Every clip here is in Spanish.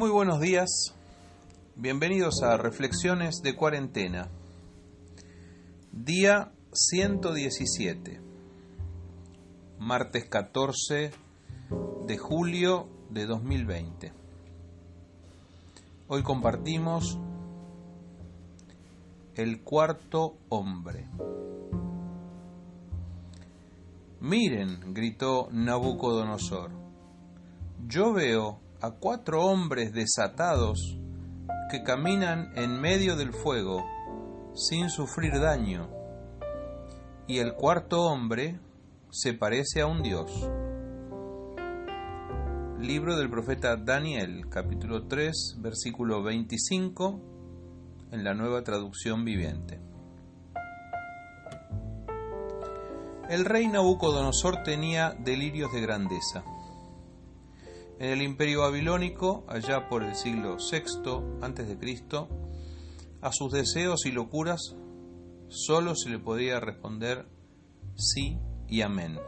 Muy buenos días, bienvenidos a Reflexiones de Cuarentena, día 117, martes 14 de julio de 2020. Hoy compartimos el cuarto hombre. Miren, gritó Nabucodonosor, yo veo a cuatro hombres desatados que caminan en medio del fuego sin sufrir daño, y el cuarto hombre se parece a un dios. Libro del profeta Daniel, capítulo 3, versículo 25, en la nueva traducción viviente. El rey Nabucodonosor tenía delirios de grandeza en el imperio babilónico, allá por el siglo VI a.C., a sus deseos y locuras solo se le podía responder sí y amén.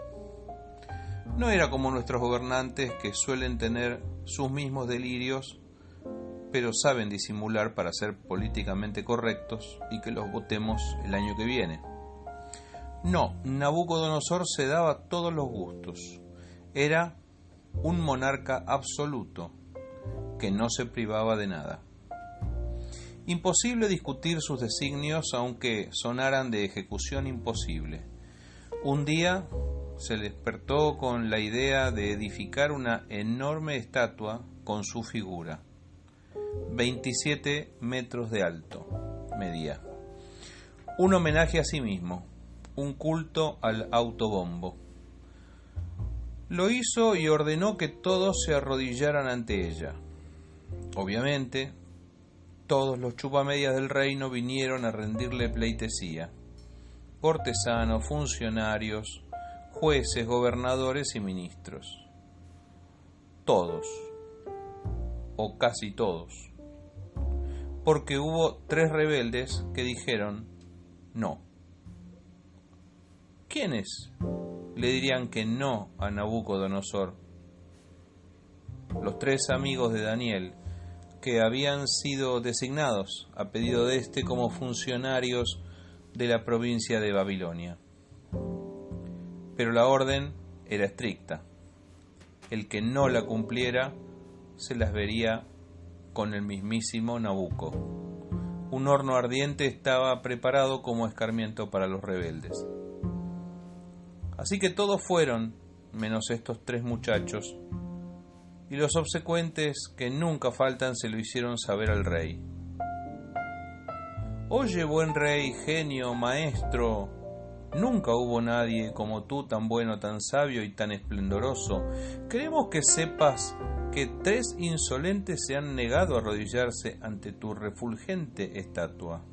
No era como nuestros gobernantes que suelen tener sus mismos delirios, pero saben disimular para ser políticamente correctos y que los votemos el año que viene. No, Nabucodonosor se daba todos los gustos. Era un monarca absoluto que no se privaba de nada. Imposible discutir sus designios aunque sonaran de ejecución imposible. Un día se despertó con la idea de edificar una enorme estatua con su figura. 27 metros de alto medía. Un homenaje a sí mismo, un culto al autobombo. Lo hizo y ordenó que todos se arrodillaran ante ella. Obviamente, todos los chupamedias del reino vinieron a rendirle pleitesía. Cortesanos, funcionarios, jueces, gobernadores y ministros. Todos, o casi todos. Porque hubo tres rebeldes que dijeron no. ¿Quiénes? Le dirían que no a Nabucodonosor. Los tres amigos de Daniel, que habían sido designados a pedido de éste como funcionarios de la provincia de Babilonia. Pero la orden era estricta. El que no la cumpliera se las vería con el mismísimo Nabucco. Un horno ardiente estaba preparado como escarmiento para los rebeldes. Así que todos fueron, menos estos tres muchachos, y los obsecuentes que nunca faltan se lo hicieron saber al rey. Oye, buen rey, genio, maestro, nunca hubo nadie como tú tan bueno, tan sabio y tan esplendoroso. Queremos que sepas que tres insolentes se han negado a arrodillarse ante tu refulgente estatua.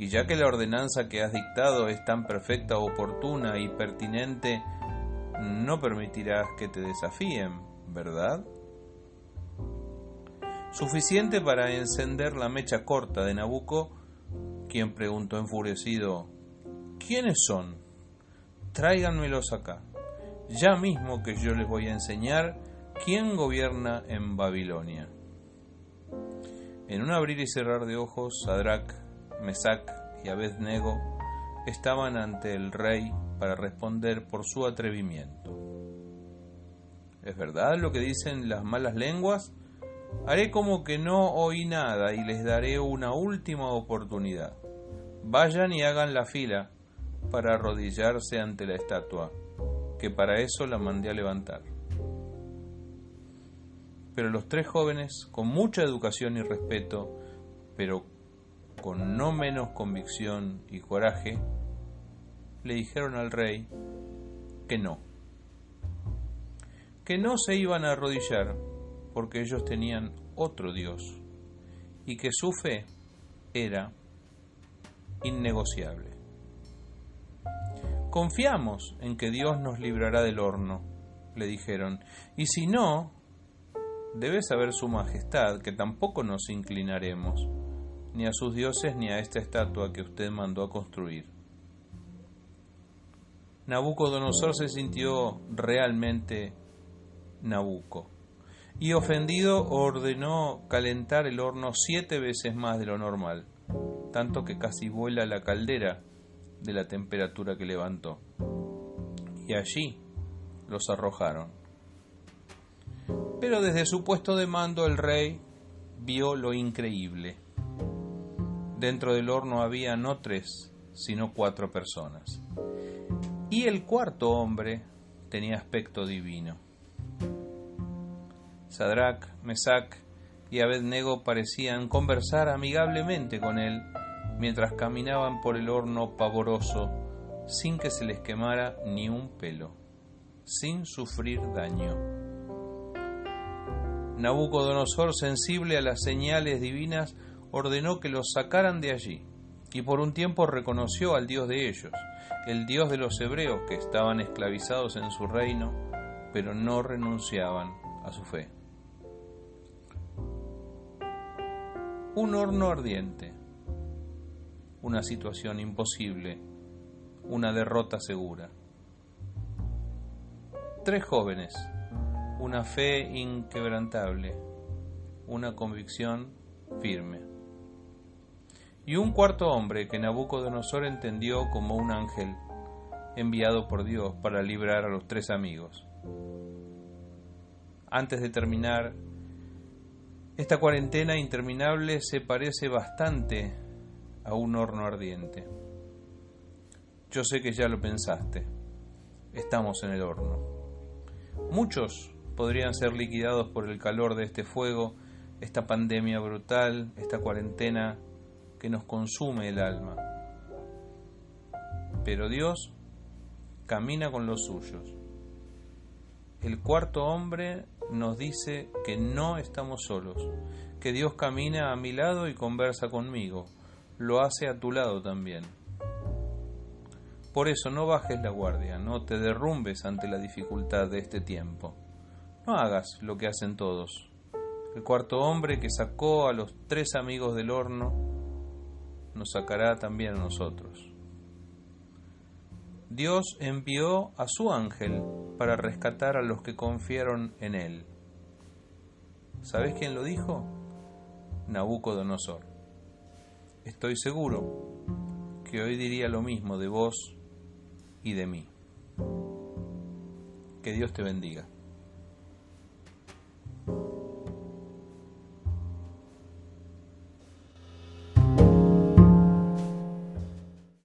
Y ya que la ordenanza que has dictado es tan perfecta, oportuna y pertinente, no permitirás que te desafíen, ¿verdad? Suficiente para encender la mecha corta de Nabucco, quien preguntó enfurecido, ¿quiénes son? Tráiganmelos acá, ya mismo que yo les voy a enseñar quién gobierna en Babilonia. En un abrir y cerrar de ojos, Sadrach, Mesac y Abednego estaban ante el rey para responder por su atrevimiento. ¿Es verdad lo que dicen las malas lenguas? Haré como que no oí nada y les daré una última oportunidad. Vayan y hagan la fila para arrodillarse ante la estatua, que para eso la mandé a levantar. Pero los tres jóvenes, con mucha educación y respeto, pero con no menos convicción y coraje, le dijeron al rey que no, que no se iban a arrodillar porque ellos tenían otro Dios y que su fe era innegociable. Confiamos en que Dios nos librará del horno, le dijeron, y si no, debe saber su majestad que tampoco nos inclinaremos ni a sus dioses ni a esta estatua que usted mandó a construir. Nabucodonosor se sintió realmente Nabucco. y ofendido ordenó calentar el horno siete veces más de lo normal, tanto que casi vuela la caldera de la temperatura que levantó. Y allí los arrojaron. Pero desde su puesto de mando el rey vio lo increíble. Dentro del horno había no tres, sino cuatro personas. Y el cuarto hombre tenía aspecto divino. Sadrach, Mesach y Abednego parecían conversar amigablemente con él mientras caminaban por el horno pavoroso sin que se les quemara ni un pelo, sin sufrir daño. Nabucodonosor, sensible a las señales divinas, ordenó que los sacaran de allí, y por un tiempo reconoció al Dios de ellos, el Dios de los hebreos que estaban esclavizados en su reino, pero no renunciaban a su fe. Un horno ardiente, una situación imposible, una derrota segura. Tres jóvenes, una fe inquebrantable, una convicción firme. Y un cuarto hombre que Nabucodonosor entendió como un ángel enviado por Dios para librar a los tres amigos. Antes de terminar, esta cuarentena interminable se parece bastante a un horno ardiente. Yo sé que ya lo pensaste. Estamos en el horno. Muchos podrían ser liquidados por el calor de este fuego, esta pandemia brutal, esta cuarentena que nos consume el alma. Pero Dios camina con los suyos. El cuarto hombre nos dice que no estamos solos, que Dios camina a mi lado y conversa conmigo, lo hace a tu lado también. Por eso no bajes la guardia, no te derrumbes ante la dificultad de este tiempo. No hagas lo que hacen todos. El cuarto hombre que sacó a los tres amigos del horno nos sacará también a nosotros. Dios envió a su ángel para rescatar a los que confiaron en él. ¿Sabes quién lo dijo? Nabucodonosor. Estoy seguro que hoy diría lo mismo de vos y de mí. Que Dios te bendiga.